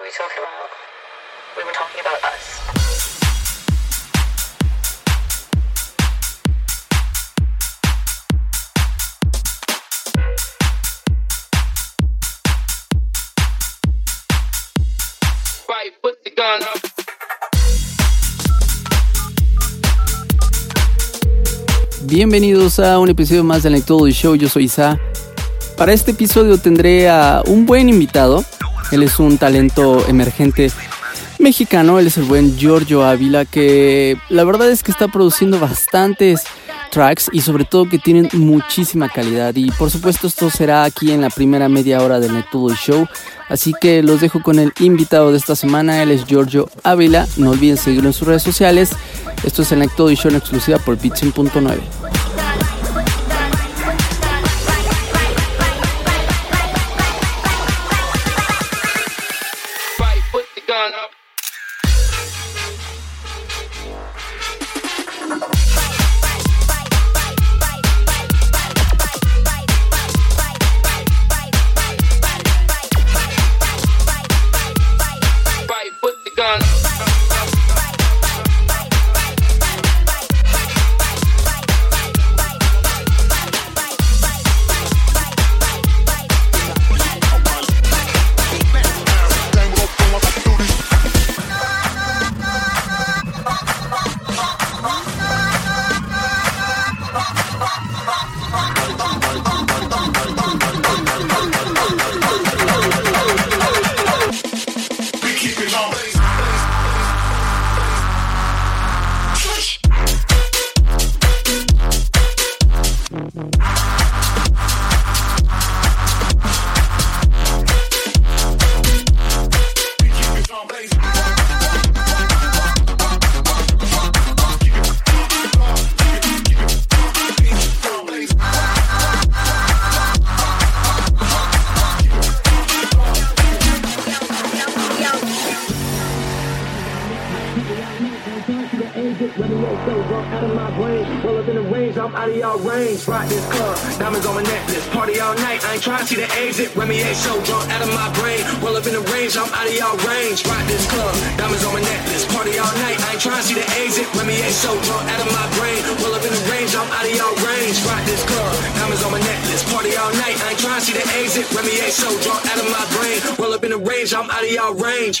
We talking about? We were talking about us. Right, put the gun up. Bienvenidos a un episodio más del Nectodo Show, yo soy Isa. Para este episodio tendré a un buen invitado. Él es un talento emergente mexicano, él es el buen Giorgio Ávila, que la verdad es que está produciendo bastantes tracks y sobre todo que tienen muchísima calidad. Y por supuesto esto será aquí en la primera media hora del Nectodo Show. Así que los dejo con el invitado de esta semana, él es Giorgio Ávila. No olviden seguirlo en sus redes sociales. Esto es el Nectodo Show en exclusiva por Pitching.9. of y'all range. Rock this club, diamonds on my necklace. Party all night, I ain't trying to see the exit. Remy A so drunk out of my brain. Roll up in the range, I'm out of y'all range. Rock this club, diamonds on my necklace. Party all night, I ain't trying to see the exit. Remy A so drunk out of my brain. Roll up in the range, I'm out of y'all range. Rock this club, diamonds on my necklace. Party all night, I ain't trying to see the exit. Remy A so drunk out of my brain. Roll up in the range, I'm out of y'all range.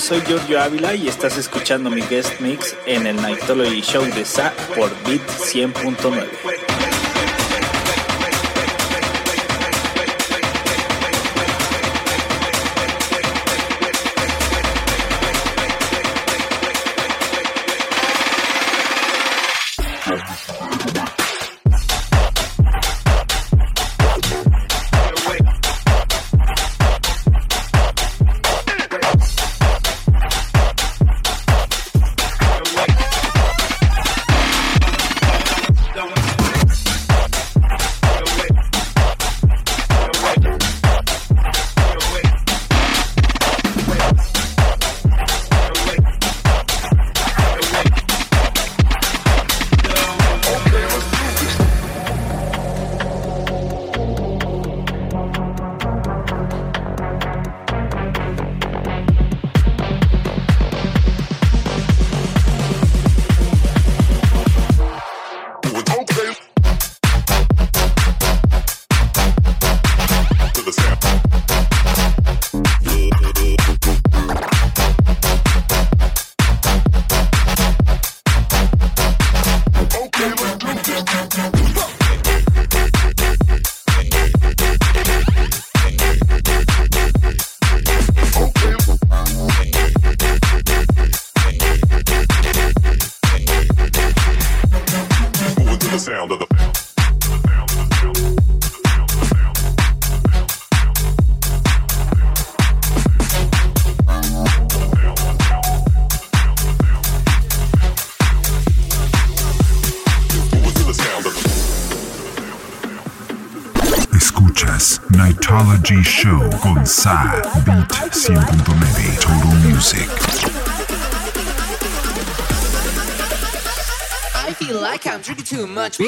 soy Giorgio Ávila y estás escuchando mi guest mix en el Nightology Show de SA por Beat 100.9. sound of the bell. Nightology Show con Sa Beat 100.9 Total Music. feel like I'm drinking too much.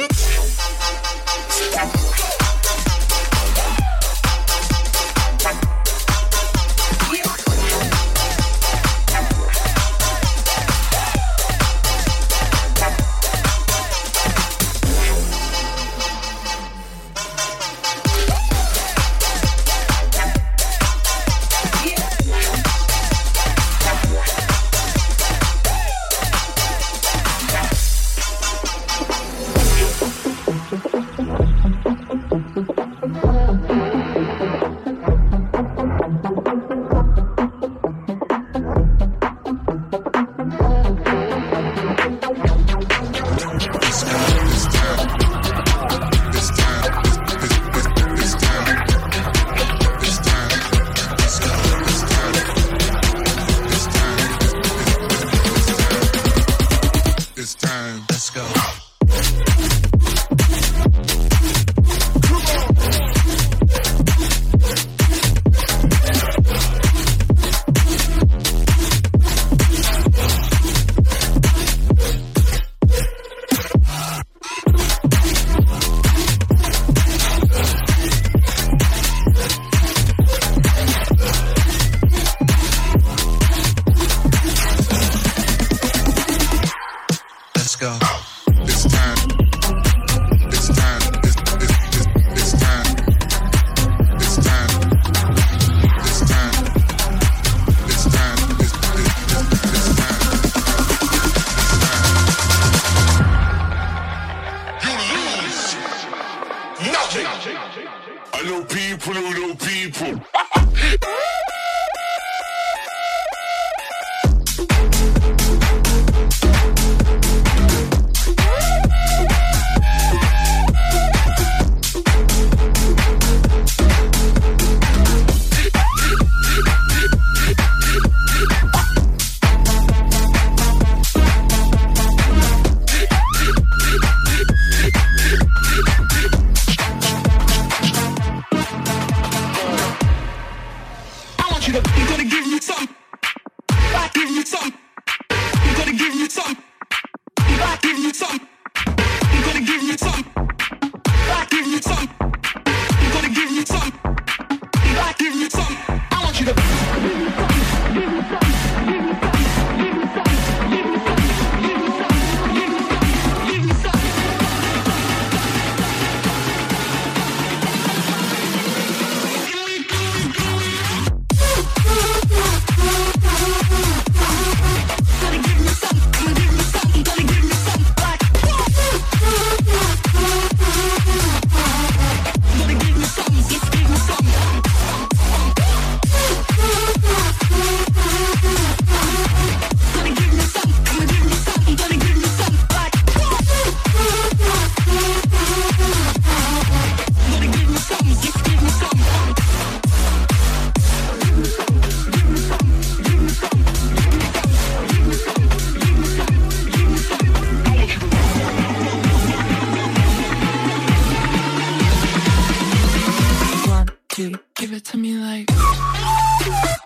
Give it to me like.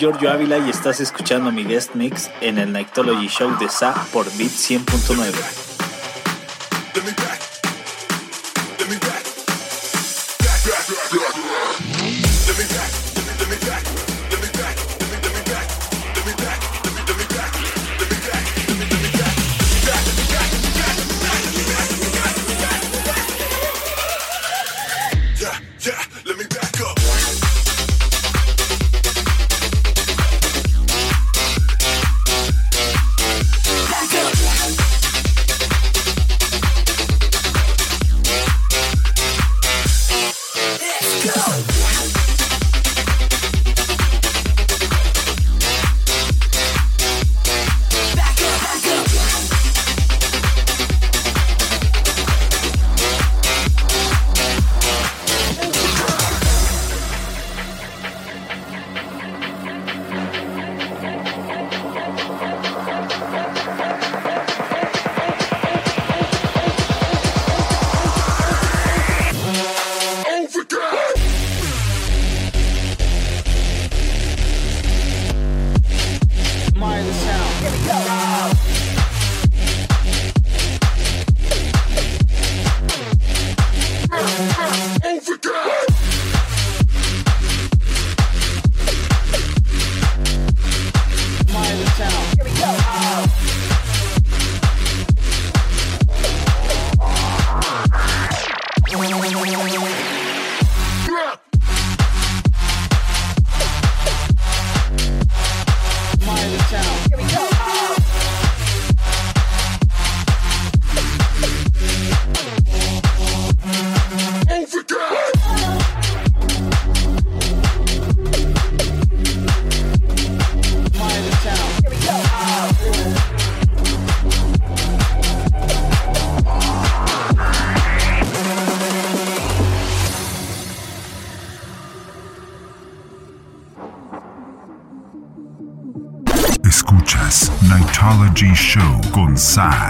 Giorgio Ávila y estás escuchando mi guest mix en el Nightology Show de Sa por Beat 100.9. sai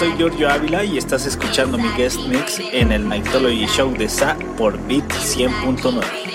Soy Giorgio Ávila y estás escuchando mi guest mix en el Nightology Show de Sa por Beat 100.9.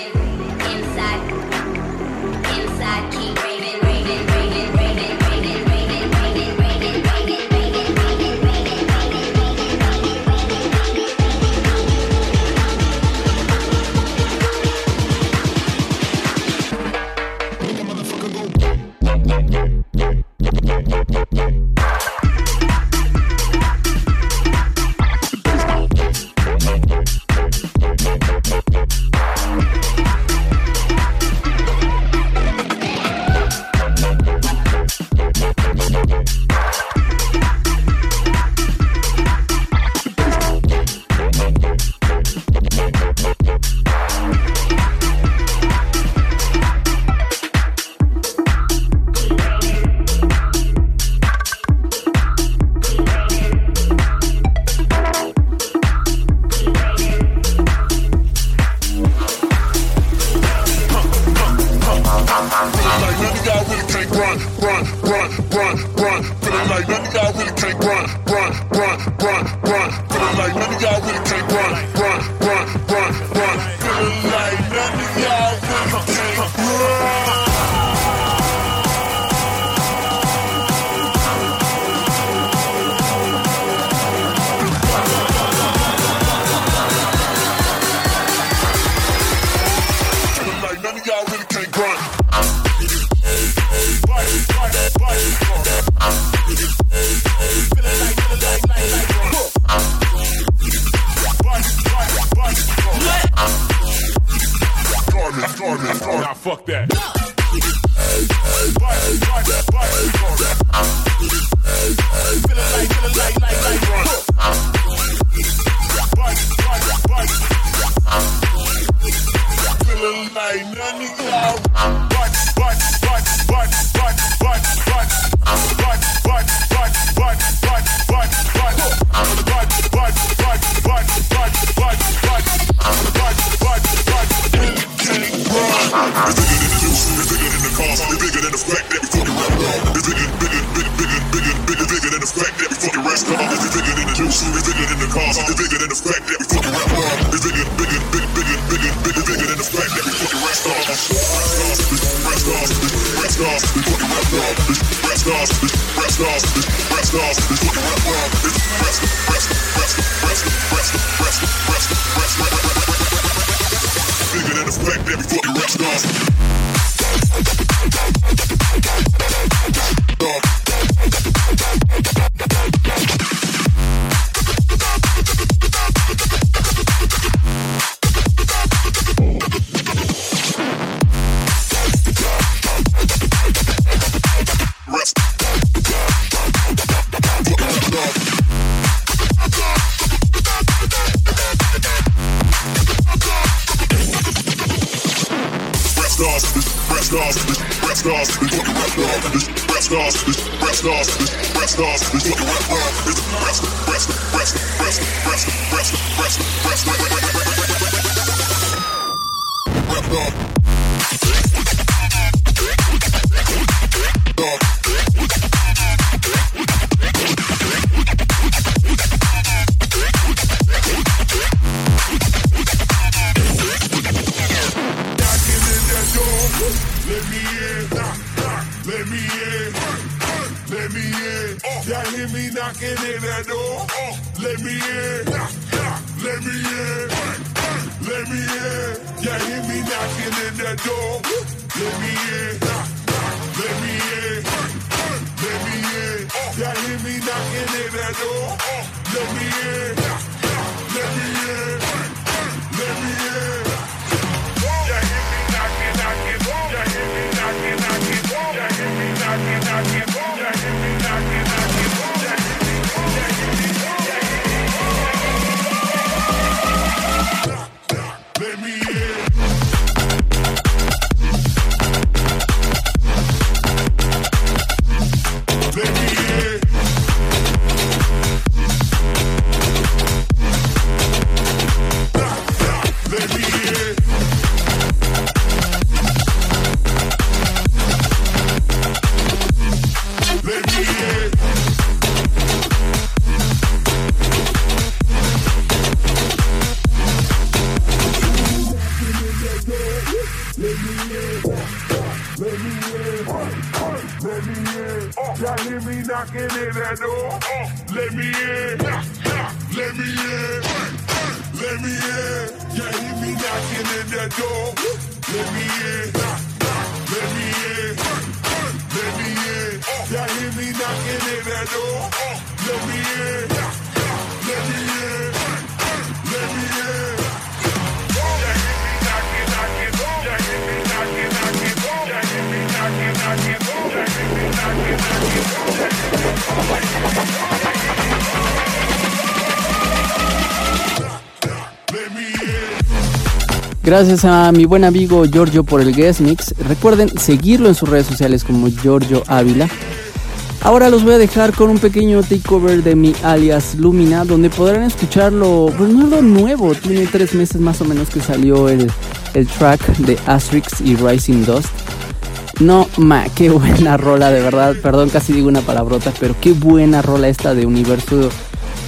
Bigger than the fact that we fucking rock stars. Knocking in that door? Let me in, let me in, let me in. Y'all hear me knocking in that door? Let me in, Gracias a mi buen amigo Giorgio por el guest mix. Recuerden seguirlo en sus redes sociales como Giorgio Ávila. Ahora los voy a dejar con un pequeño takeover de mi alias Lumina, donde podrán escucharlo, pues no lo nuevo, tiene tres meses más o menos que salió el, el track de Asterix y Rising Dust. No, ma, qué buena rola, de verdad, perdón, casi digo una palabrota, pero qué buena rola esta de Universo.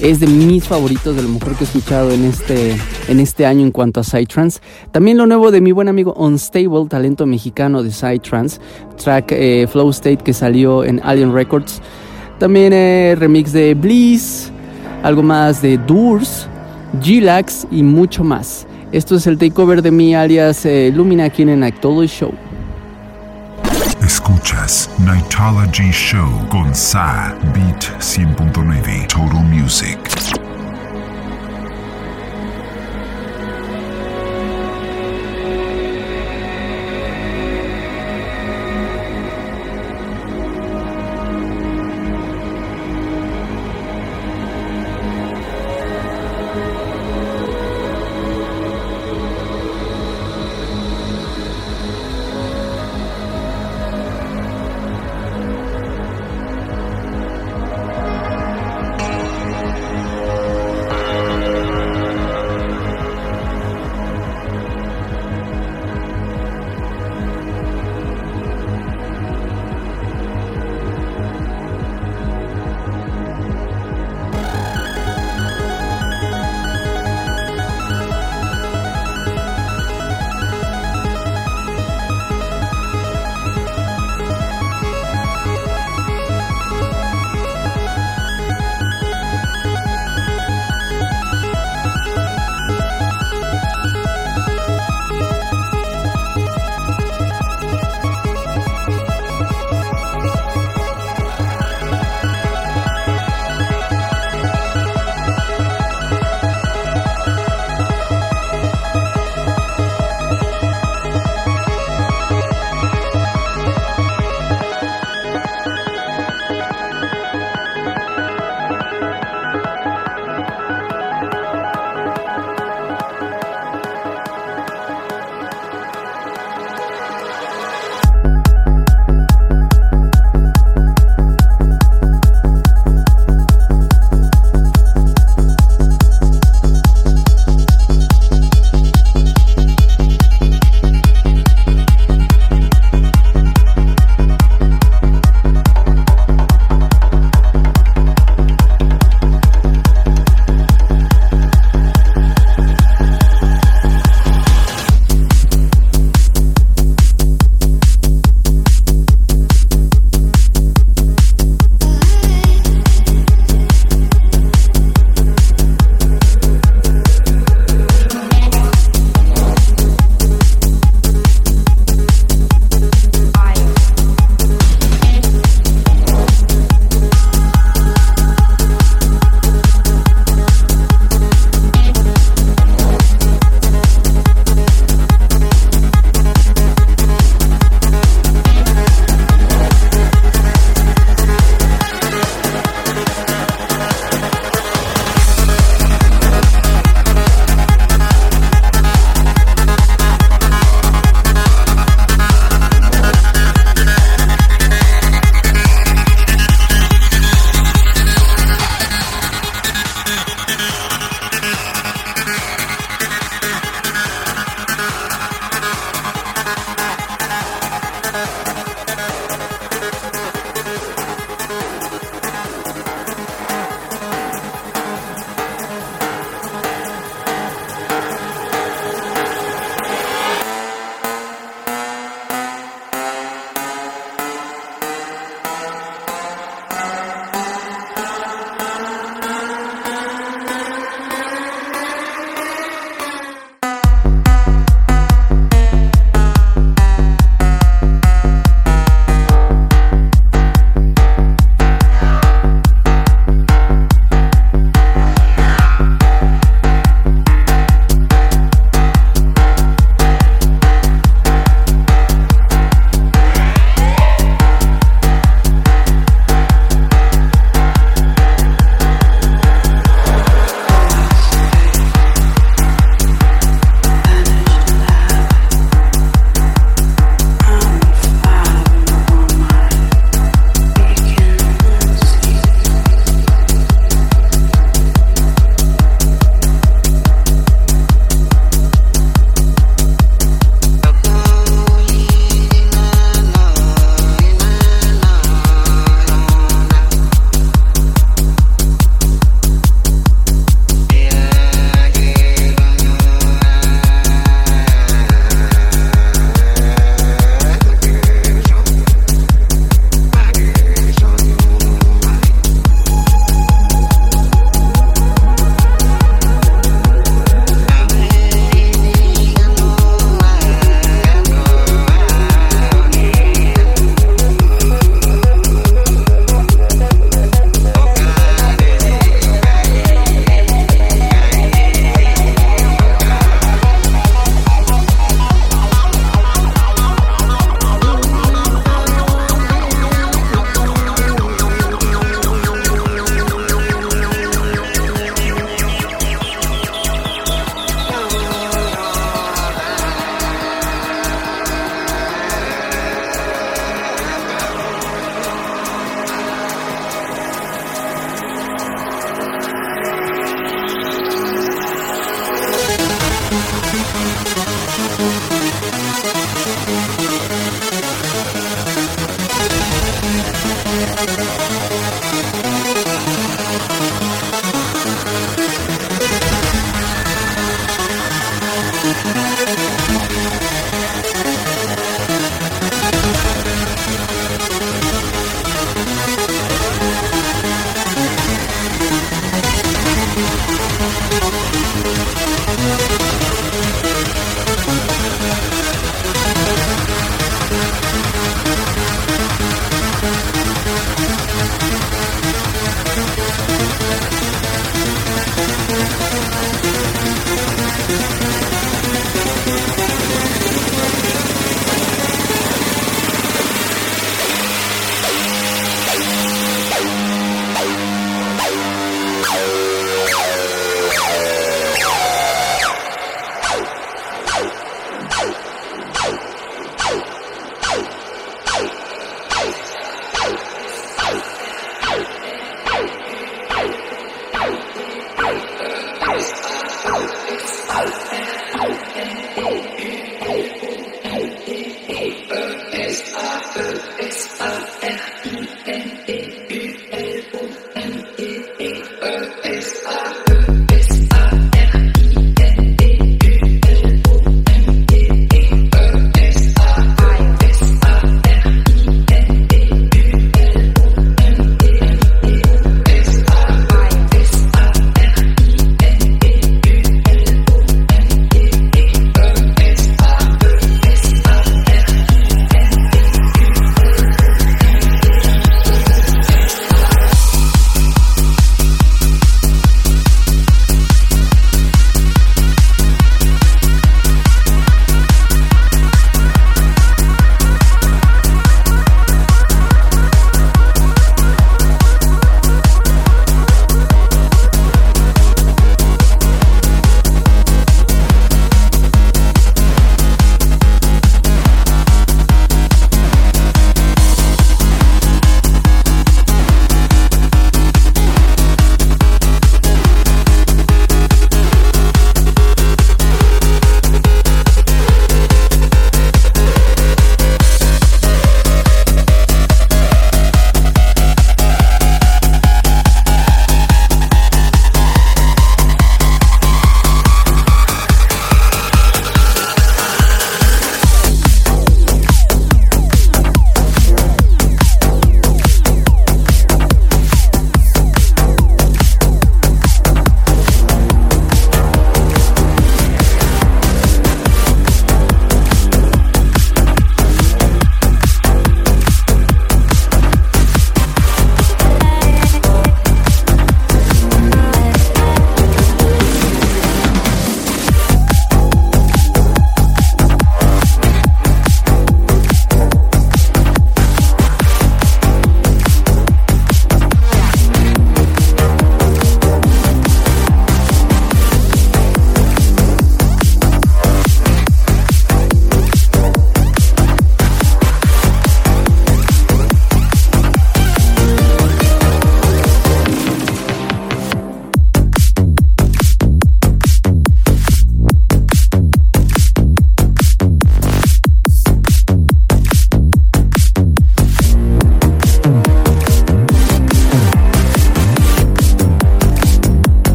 Es de mis favoritos, de lo mejor que he escuchado en este, en este año en cuanto a Psytrance. También lo nuevo de mi buen amigo Unstable, talento mexicano de Psytrance. Track eh, Flow State que salió en Alien Records. También eh, remix de Bliss, algo más de Doors, G-Lax y mucho más. Esto es el takeover de mi alias eh, Lumina aquí en Actolo Show. Escuchas Nightology Show con Beat 100.9 Total Music.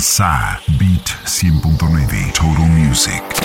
Sa Beat 100.9 Total Music.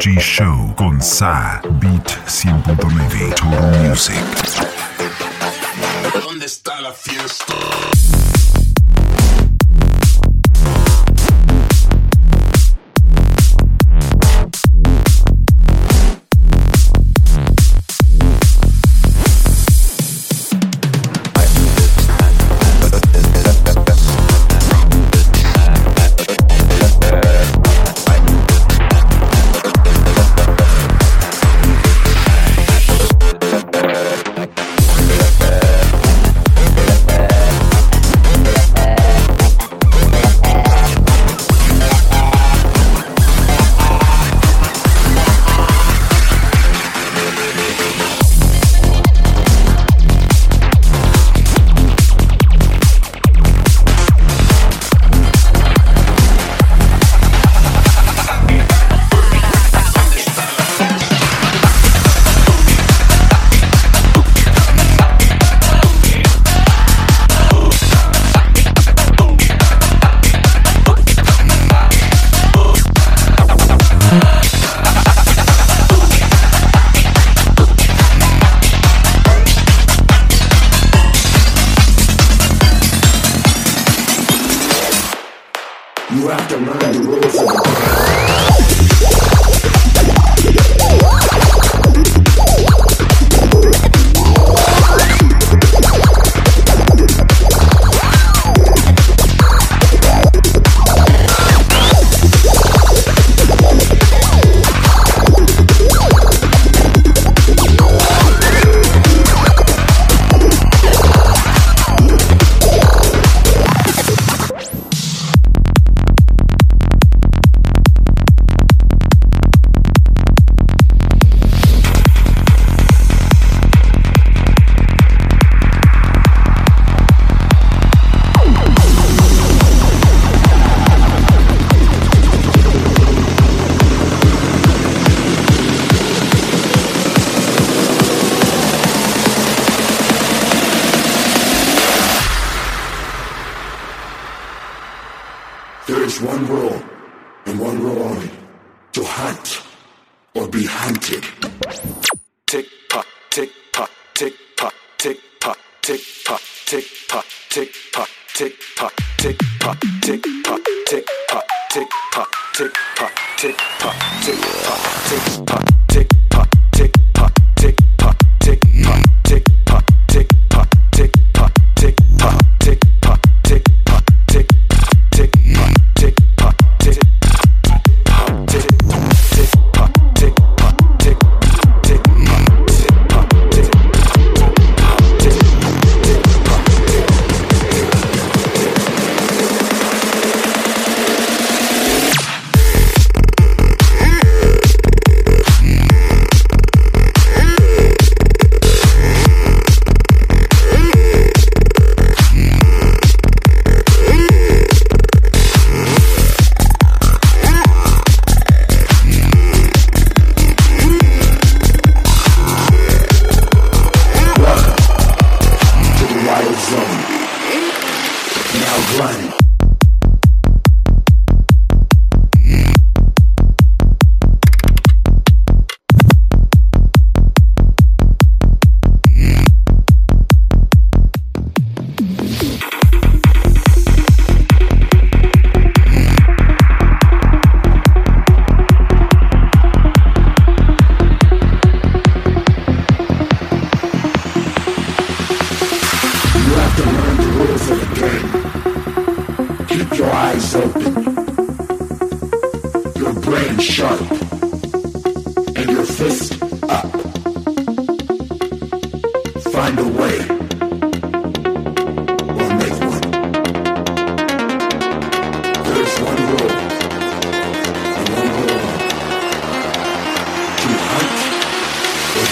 G Show con hunt or be hunted. Tick tock, tick tock, tick tock, tick tock, tick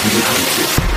분석하겠습니다.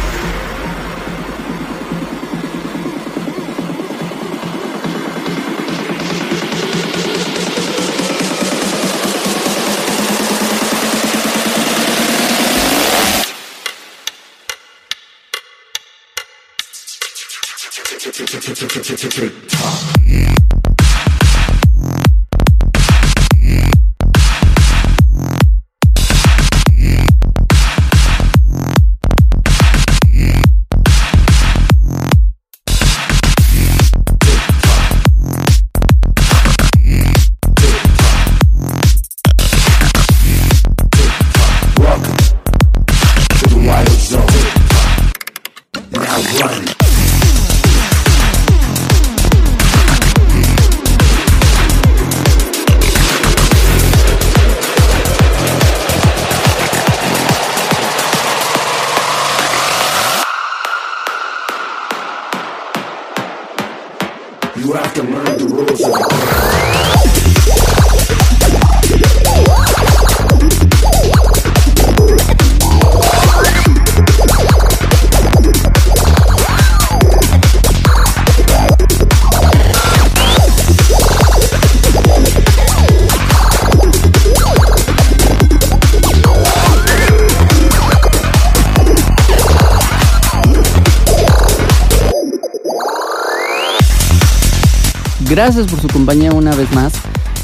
Gracias por su compañía una vez más.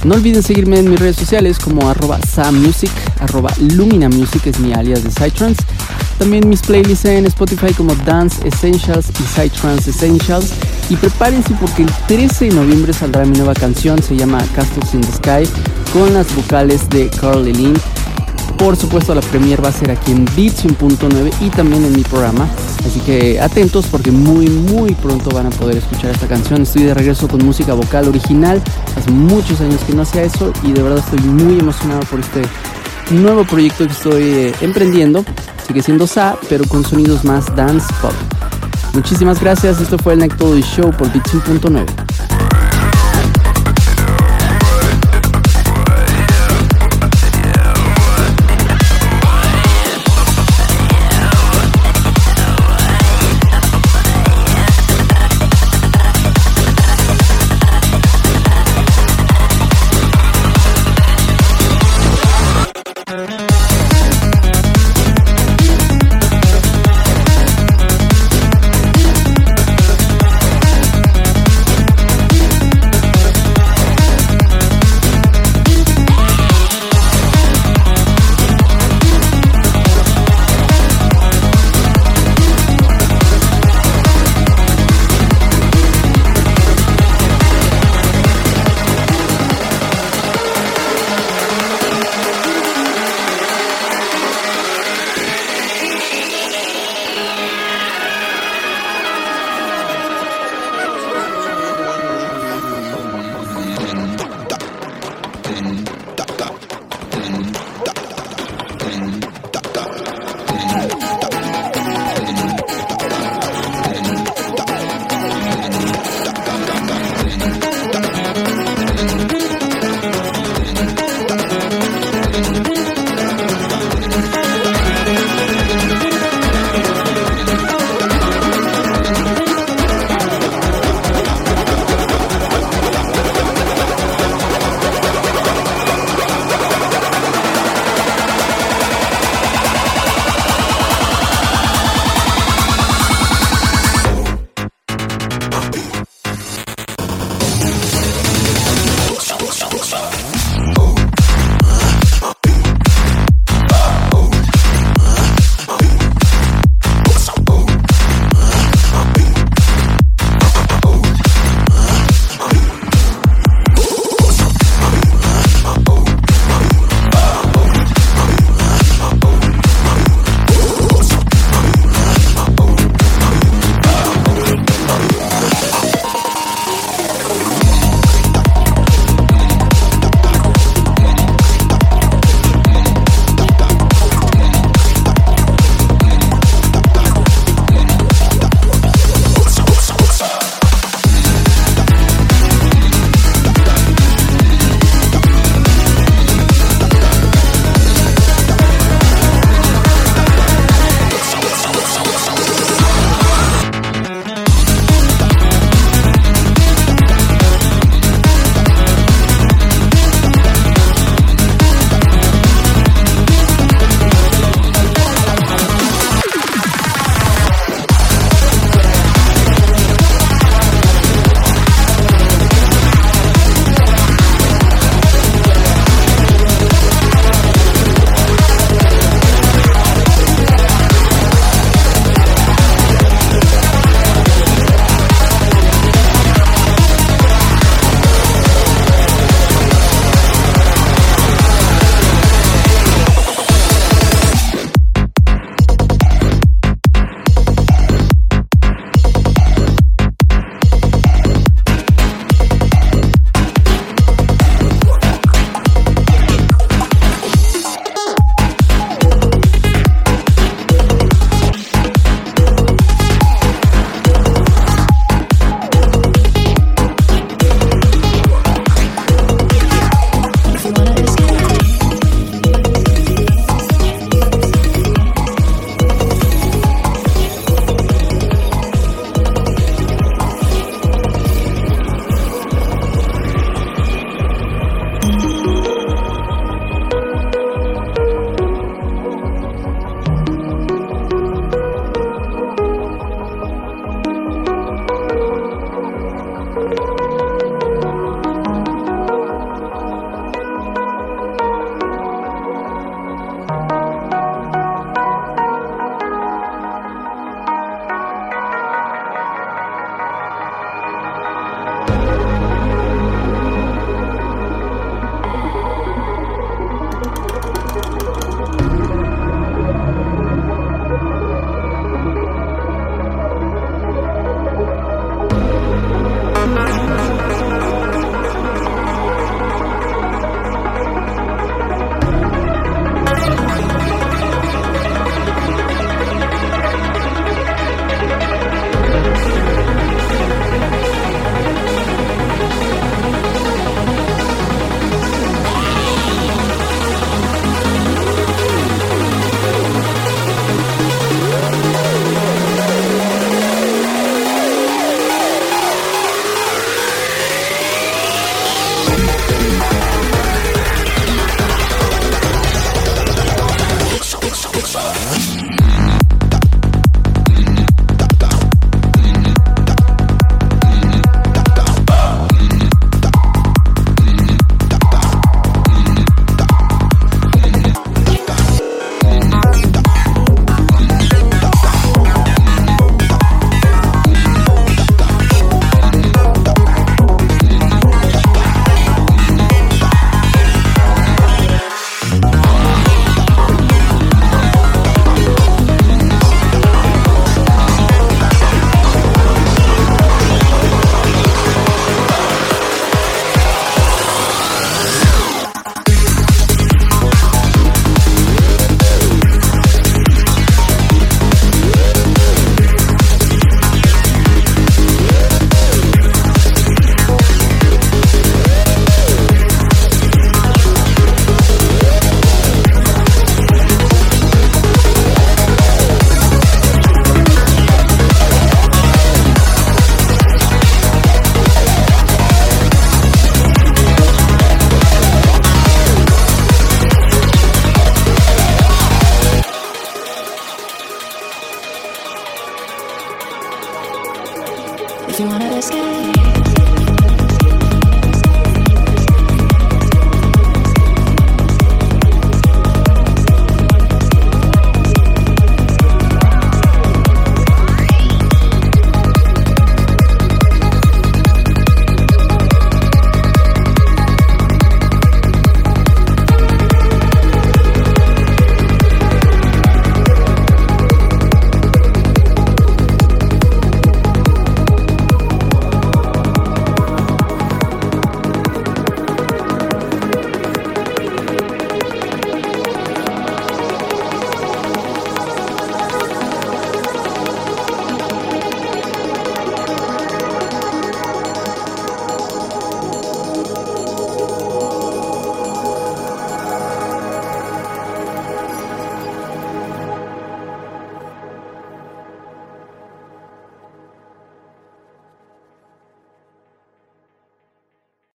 No olviden seguirme en mis redes sociales como arroba samusic, arroba es mi alias de Psytrance. También mis playlists en Spotify como Dance Essentials y Psytrance Essentials. Y prepárense porque el 13 de noviembre saldrá mi nueva canción, se llama Castles in the Sky, con las vocales de Carly Lynn. Por supuesto la premier va a ser aquí en Beats 1.9 y también en mi programa. Así que atentos porque muy muy pronto van a poder escuchar esta canción. Estoy de regreso con música vocal original. Hace muchos años que no hacía eso y de verdad estoy muy emocionado por este nuevo proyecto que estoy eh, emprendiendo. Sigue siendo Sa, pero con sonidos más dance pop. Muchísimas gracias. Esto fue el Todo Show por Beats 1.9.